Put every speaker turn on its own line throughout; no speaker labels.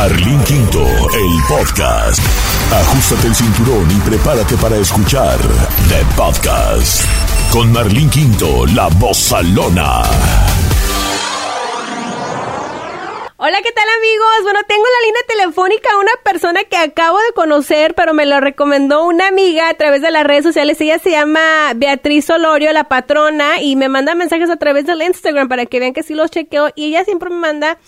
Marlín Quinto, el podcast. Ajustate el cinturón y prepárate para escuchar The Podcast. Con Marlín Quinto, la voz salona.
Hola, ¿qué tal amigos? Bueno, tengo la línea telefónica a una persona que acabo de conocer, pero me lo recomendó una amiga a través de las redes sociales. Ella se llama Beatriz Olorio, la patrona, y me manda mensajes a través del Instagram para que vean que sí los chequeo. Y ella siempre me manda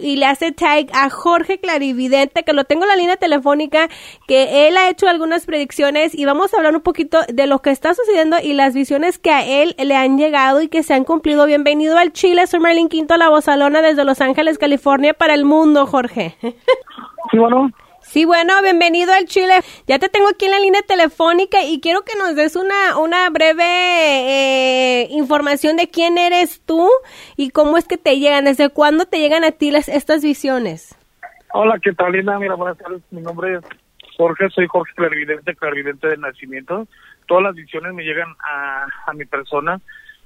y le hace tag a Jorge Clarividente, que lo tengo en la línea telefónica, que él ha hecho algunas predicciones y vamos a hablar un poquito de lo que está sucediendo y las visiones que a él le han llegado y que se han cumplido. Bienvenido al Chile, soy Marlene Quinto, la bozalona desde Los Ángeles, California, para el mundo, Jorge.
Sí, bueno.
Sí, bueno, bienvenido al Chile. Ya te tengo aquí en la línea telefónica y quiero que nos des una, una breve eh, información de quién eres tú y cómo es que te llegan, desde cuándo te llegan a ti las, estas visiones.
Hola, ¿qué tal, Linda? Mira, buenas tardes. Mi nombre es Jorge, soy Jorge Clarividente, Clarividente de nacimiento. Todas las visiones me llegan a, a mi persona.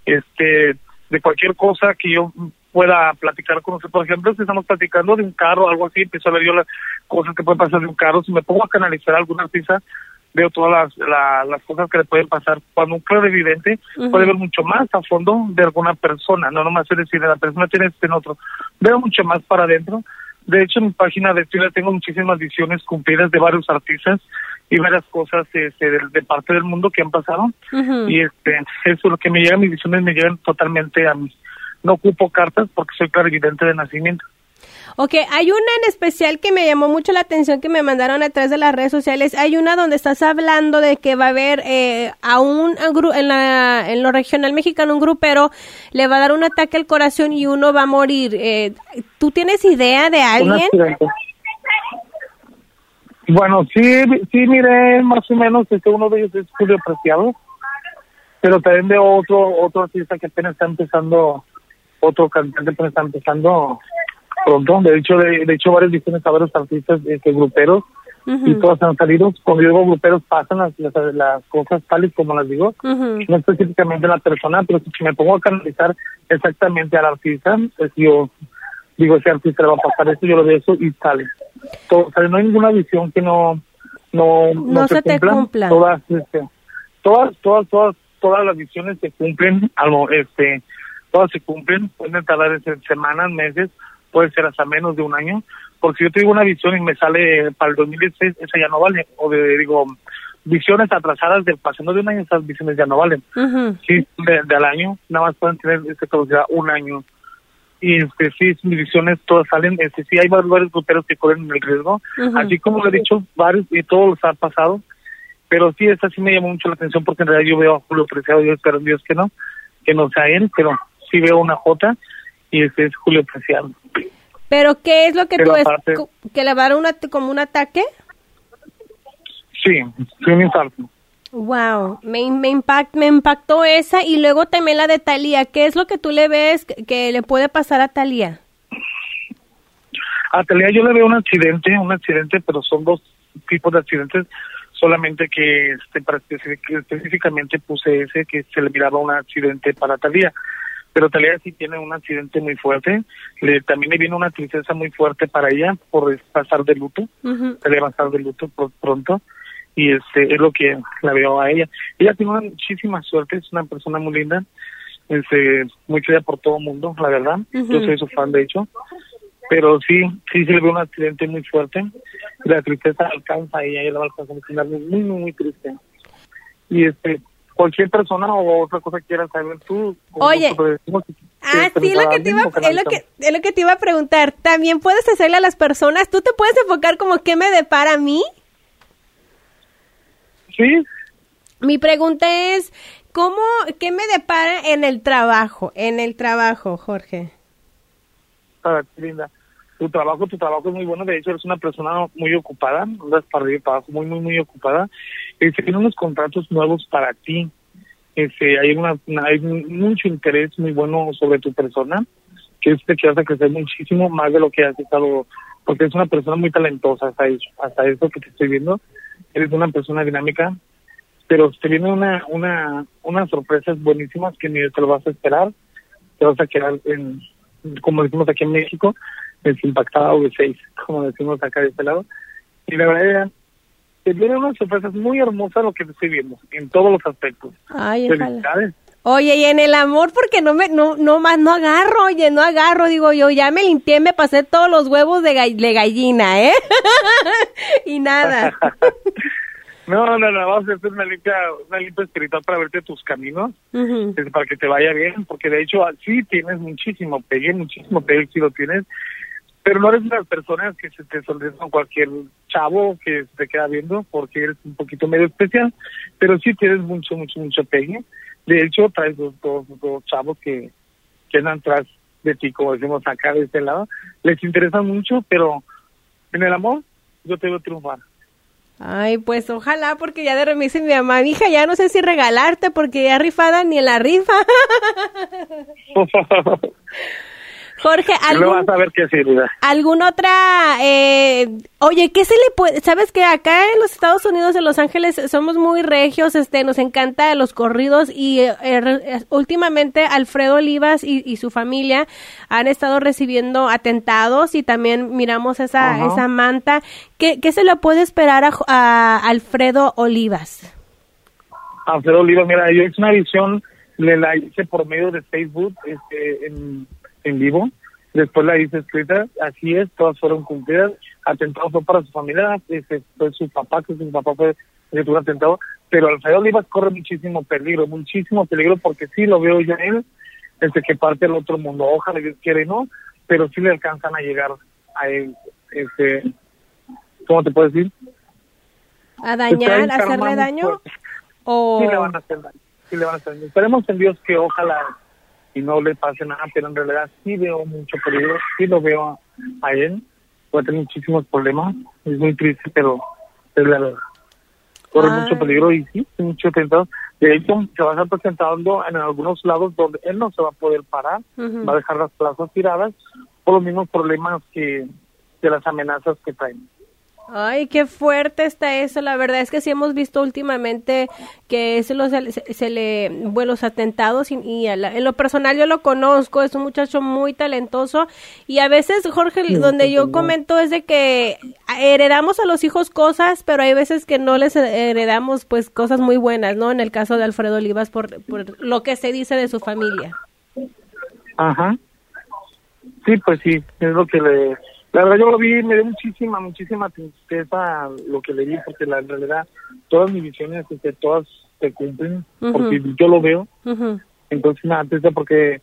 Este, de cualquier cosa que yo pueda platicar con usted. Por ejemplo, si estamos platicando de un carro o algo así, empiezo a ver yo las cosas que pueden pasar de un carro. Si me pongo a canalizar alguna artista, veo todas las, las cosas que le pueden pasar. Cuando un claro evidente puede ver mucho más a fondo de alguna persona, no nomás es decir, la persona tiene este en otro. Veo mucho más para adentro. De hecho, en mi página de Twitter tengo muchísimas visiones cumplidas de varios artistas y varias cosas este, de, parte del mundo que han pasado. Y este, eso, lo que me llega, mis visiones me llegan totalmente a mí no ocupo cartas porque soy clarividente de nacimiento.
Ok, hay una en especial que me llamó mucho la atención que me mandaron a través de las redes sociales. Hay una donde estás hablando de que va a haber eh, a un en, la, en lo regional mexicano un grupero le va a dar un ataque al corazón y uno va a morir. Eh, ¿Tú tienes idea de alguien?
Bueno, sí, sí, mire, más o menos, este, uno de ellos es Julio Preciado, pero también veo otro, otro artista que apenas está empezando otro cantante pues está empezando pronto. De hecho, de, hecho varias visiones a varios artistas este, gruperos y todos han salido. Cuando yo digo gruperos pasan las, las, cosas tales como las digo, no específicamente la persona, pero si me pongo a canalizar exactamente al artista, pues yo digo, ese artista le va a pasar esto, yo lo veo eso y sale. Todo, no hay ninguna visión que no no,
no, se, te cumpla.
Todas, este, todas, todas, todas, todas las visiones se cumplen, algo, este, todas se cumplen, pueden tardar semanas, meses, puede ser hasta menos de un año, porque si yo tengo una visión y me sale para el 2016, esa ya no vale, o de, digo, visiones atrasadas del pasando de un año, esas visiones ya no valen. Sí, de, al año, nada más pueden tener esta caducidad un año. Y este, sí, mis visiones todas salen, este, sí hay varios gruperos que corren el riesgo, así como lo he dicho, varios y todos los han pasado, pero sí, esta sí me llamó mucho la atención porque en realidad yo veo a Julio Preciado, yo espero en Dios que no, que no sea él, pero sí veo una J y ese es Julio Preciado.
¿Pero qué es lo que tú ves? ¿Que le va a dar una, como un ataque?
Sí, sí, un infarto.
Wow, me, me, impact, me impactó esa y luego también la de Talía. ¿Qué es lo que tú le ves que, le puede pasar a Talía?
A Talía yo le veo un accidente, un accidente, pero son dos tipos de accidentes, solamente que este, para específicamente puse ese que se le miraba un accidente para Talía pero Talía sí tiene un accidente muy fuerte. Le, también le viene una tristeza muy fuerte para ella por pasar de luto. Uh va a pasar de luto pronto. Y este es lo que la veo a ella. Ella tiene muchísima suerte, es una persona muy linda. Este, muy querida por todo el mundo, la verdad. Yo soy su fan, de hecho. Pero sí, sí se le ve un accidente muy fuerte. La tristeza alcanza a ella, ella la va a alcanzar muy, muy, muy triste. Y este, cualquier persona o otra cosa que quieras saber tú.
Oye, ah, sí, lo que te iba, es, lo que, es lo que te iba a preguntar. También puedes hacerle a las personas, tú te puedes enfocar como qué me depara a mí.
Sí.
Mi pregunta es, ¿cómo, qué me depara en el trabajo, en el trabajo, Jorge?
Ah, linda. Tu trabajo, tu trabajo es muy bueno, de hecho eres una persona muy ocupada, andas para arriba para abajo, muy, muy, muy ocupada este, tiene unos contratos nuevos para ti. Este, hay una, hay mucho interés muy bueno sobre tu persona, que es que vas a crecer muchísimo más de lo que has estado, porque es una persona muy talentosa hasta eso, hasta eso que te estoy viendo. Eres una persona dinámica, pero te viene una, una, unas sorpresas buenísimas que ni te lo vas a esperar. Te vas a quedar en, como decimos aquí en México, de seis, como decimos acá de este lado. Y la verdad, te vienen unas sorpresas muy hermosas lo que estoy viendo, en todos los aspectos.
Ay,
Felicidades.
Oye, y en el amor, porque no me, no, no más, no agarro, oye, no agarro, digo yo, ya me limpié, me pasé todos los huevos de, de gallina, ¿eh? y nada.
no, no, no, vamos a hacer una limpia, una limpia espiritual para verte tus caminos, para que te vaya bien, porque de hecho sí tienes muchísimo pegue, muchísimo pegue, sí lo tienes, pero no eres una de las personas que se te sonríen con cualquier chavo que se te queda viendo, porque eres un poquito medio especial, pero sí tienes mucho, mucho, mucho pegue de hecho, traes dos, dos, chavos que, que andan tras de ti, como decimos acá de este lado. Les interesa mucho, pero en el amor yo te veo triunfar.
Ay, pues ojalá, porque ya de repente mi mamá, hija, ya no sé si regalarte, porque ya rifada ni en la rifa. Jorge,
¿algún, a ver qué
¿alguna otra? Eh, oye, ¿qué se le puede? Sabes que acá en los Estados Unidos, en Los Ángeles, somos muy regios, este, nos encanta los corridos y eh, eh, últimamente Alfredo Olivas y, su familia han estado recibiendo atentados y también miramos esa, esa manta. ¿Qué, ¿Qué se le puede esperar a, Alfredo Olivas?
Alfredo Olivas, mira, yo hice una visión, le la hice por medio de Facebook, este, en en vivo. Después la hice escrita, así es, todas fueron cumplidas. Atentado fue para su familia, ese fue su papá, que su papá fue el que tuvo atentado. Pero Alfredo Olivas corre muchísimo peligro, muchísimo peligro, porque sí lo veo ya él, desde que parte al otro mundo. Ojalá Dios quiere, no, pero sí le alcanzan a llegar a él, este, ¿cómo te puedo decir?
¿A dañar, a hacerle daño? O...
Sí le van a hacer daño, sí le van a hacer daño. Esperemos en Dios que ojalá y no le pase nada, pero en realidad sí veo mucho peligro, sí lo veo a él, puede tener muchísimos problemas, es muy triste, pero es la verdad. Corre mucho peligro y sí, mucho tentado. De hecho, se va a estar presentando en algunos lados donde él no se va a poder parar, va a dejar las plazas tiradas por los mismos problemas que de las amenazas que traen.
Ay, qué fuerte está eso. La verdad es que sí hemos visto últimamente que se, los, se, le, bueno, los atentados y, en lo personal yo lo conozco, es un muchacho muy talentoso y a veces, Jorge, donde yo comento es de que heredamos a los hijos cosas, pero hay veces que no les heredamos pues cosas muy buenas, ¿no? En el caso de Alfredo Olivas por, por lo que se dice de su familia.
Ajá. Sí, pues sí, es lo que le la verdad yo lo vi, me dio muchísima, muchísima tristeza lo que leí, porque la realidad, todas mis visiones, este, todas se cumplen, porque yo lo veo. Entonces nada, porque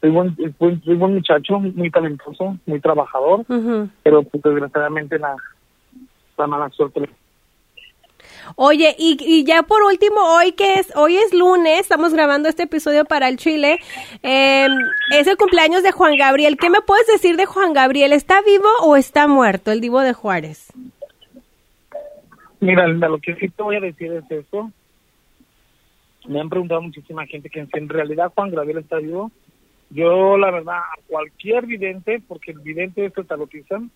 soy buen, soy buen muchacho, muy talentoso, muy trabajador, pero pues, desgraciadamente la, la mala suerte
Oye, y, y, ya por último, hoy que es, hoy es lunes, estamos grabando este episodio para el Chile, em, es el cumpleaños de Juan Gabriel. ¿Qué me puedes decir de Juan Gabriel? ¿Está vivo o está muerto, el divo de Juárez?
Mira, lo que sí te voy a decir es eso. Me han preguntado muchísima gente que en realidad Juan Gabriel está vivo. Yo, la verdad, a cualquier vidente, porque el vidente es el talotizan,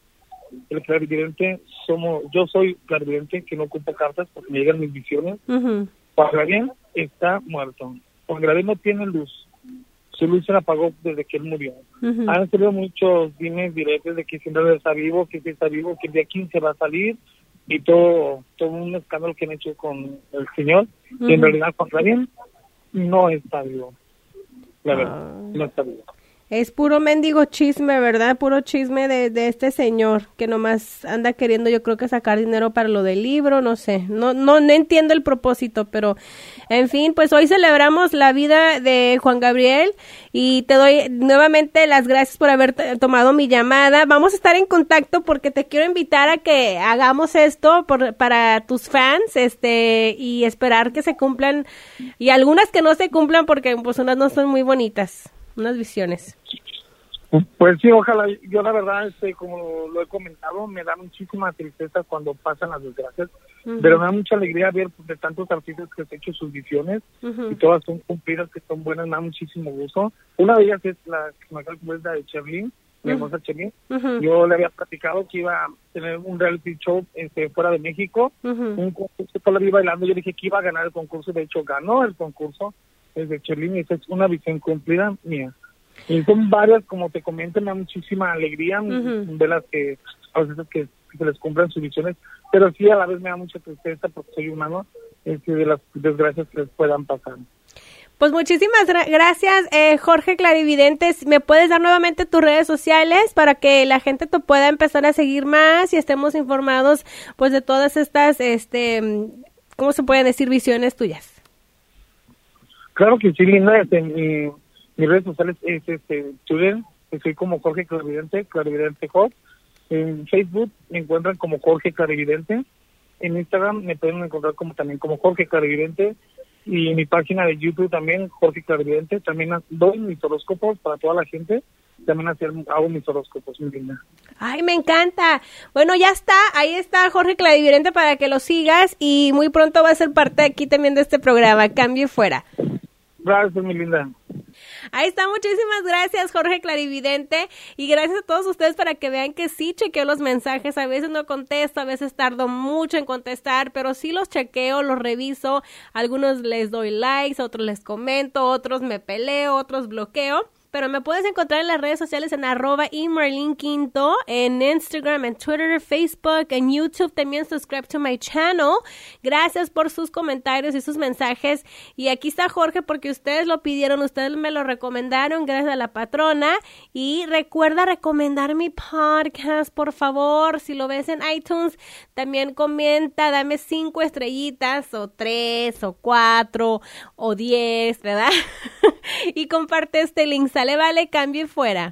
el clarividente somos, yo soy clarividente que no ocupo cartas porque me llegan mis visiones. Juan Gabriel está muerto. Juan Gabriel no tiene luz. Su luz se la apagó desde que él murió. Han salido muchos dimes directos de que siempre está vivo, que está vivo, que el día 15 va a salir y todo, todo un escándalo que han hecho con el señor. Y en realidad Juan Gabriel no está vivo. La verdad, ah. no está vivo.
Es puro mendigo chisme, ¿verdad? Puro chisme de, de, este señor que nomás anda queriendo, yo creo que sacar dinero para lo del libro, no sé. No, no, no entiendo el propósito, pero en fin, pues hoy celebramos la vida de Juan Gabriel y te doy nuevamente las gracias por haber tomado mi llamada. Vamos a estar en contacto porque te quiero invitar a que hagamos esto por, para tus fans, este, y esperar que se cumplan y algunas que no se cumplan porque pues unas no son muy bonitas unas visiones.
Pues sí, ojalá. Yo la verdad, este, como lo he comentado, me da muchísima tristeza cuando pasan las desgracias, pero me da mucha alegría ver de tantos artistas que han hecho sus visiones y todas son cumplidas, que son buenas, me da muchísimo gusto. Una de ellas es la que me de Cherlin, mi hermosa Cherlin. Yo le había platicado que iba a tener un reality show este, fuera de México, un concurso, la vi bailando, yo dije que iba a ganar el concurso, de hecho ganó el concurso, es de Cherlin y esa es una visión cumplida mía. Y son varias, como te comento, me da muchísima alegría de las que a veces que, se les cumplan sus visiones, pero sí a la vez me da mucha tristeza porque soy humano, este, de las desgracias que les puedan pasar.
Pues muchísimas gracias, eh, Jorge Clarividentes. ¿Me puedes dar nuevamente tus redes sociales para que la gente te pueda empezar a seguir más y estemos informados pues de todas estas, este, ¿cómo se pueden decir? Visiones tuyas.
Claro que sí, Linda. Este, mi, mis redes sociales es este, Twitter, soy como Jorge Clarividente, Clarividente Jorge. En Facebook me encuentran como Jorge Clarividente. En Instagram me pueden encontrar como también como Jorge Clarividente. Y en mi página de YouTube también, Jorge Clarividente. También doy mis horóscopos para toda la gente. También hago mis horóscopos, muy linda.
Ay, me encanta. Bueno, ya está. Ahí está Jorge Clarividente para que lo sigas. Y muy pronto va a ser parte aquí también de este programa. Cambio fuera.
Gracias, mi linda.
Ahí está, muchísimas gracias Jorge Clarividente. Y gracias a todos ustedes para que vean que sí chequeo los mensajes, a veces no contesto, a veces tardo mucho en contestar, pero sí los chequeo, los reviso, algunos les doy likes, otros les comento, otros me peleo, otros bloqueo pero me puedes encontrar en las redes sociales en arroba y Quinto, en Instagram, en Twitter, Facebook, en YouTube. También subscribe to my channel. Gracias por sus comentarios y sus mensajes. Y aquí está Jorge porque ustedes lo pidieron, ustedes me lo recomendaron, gracias a la patrona. Y recuerda recomendar mi podcast, por favor. Si lo ves en iTunes, también comenta, dame cinco estrellitas, o tres, o cuatro, o diez, ¿verdad? y comparte este link. Sale, vale, cambio y fuera.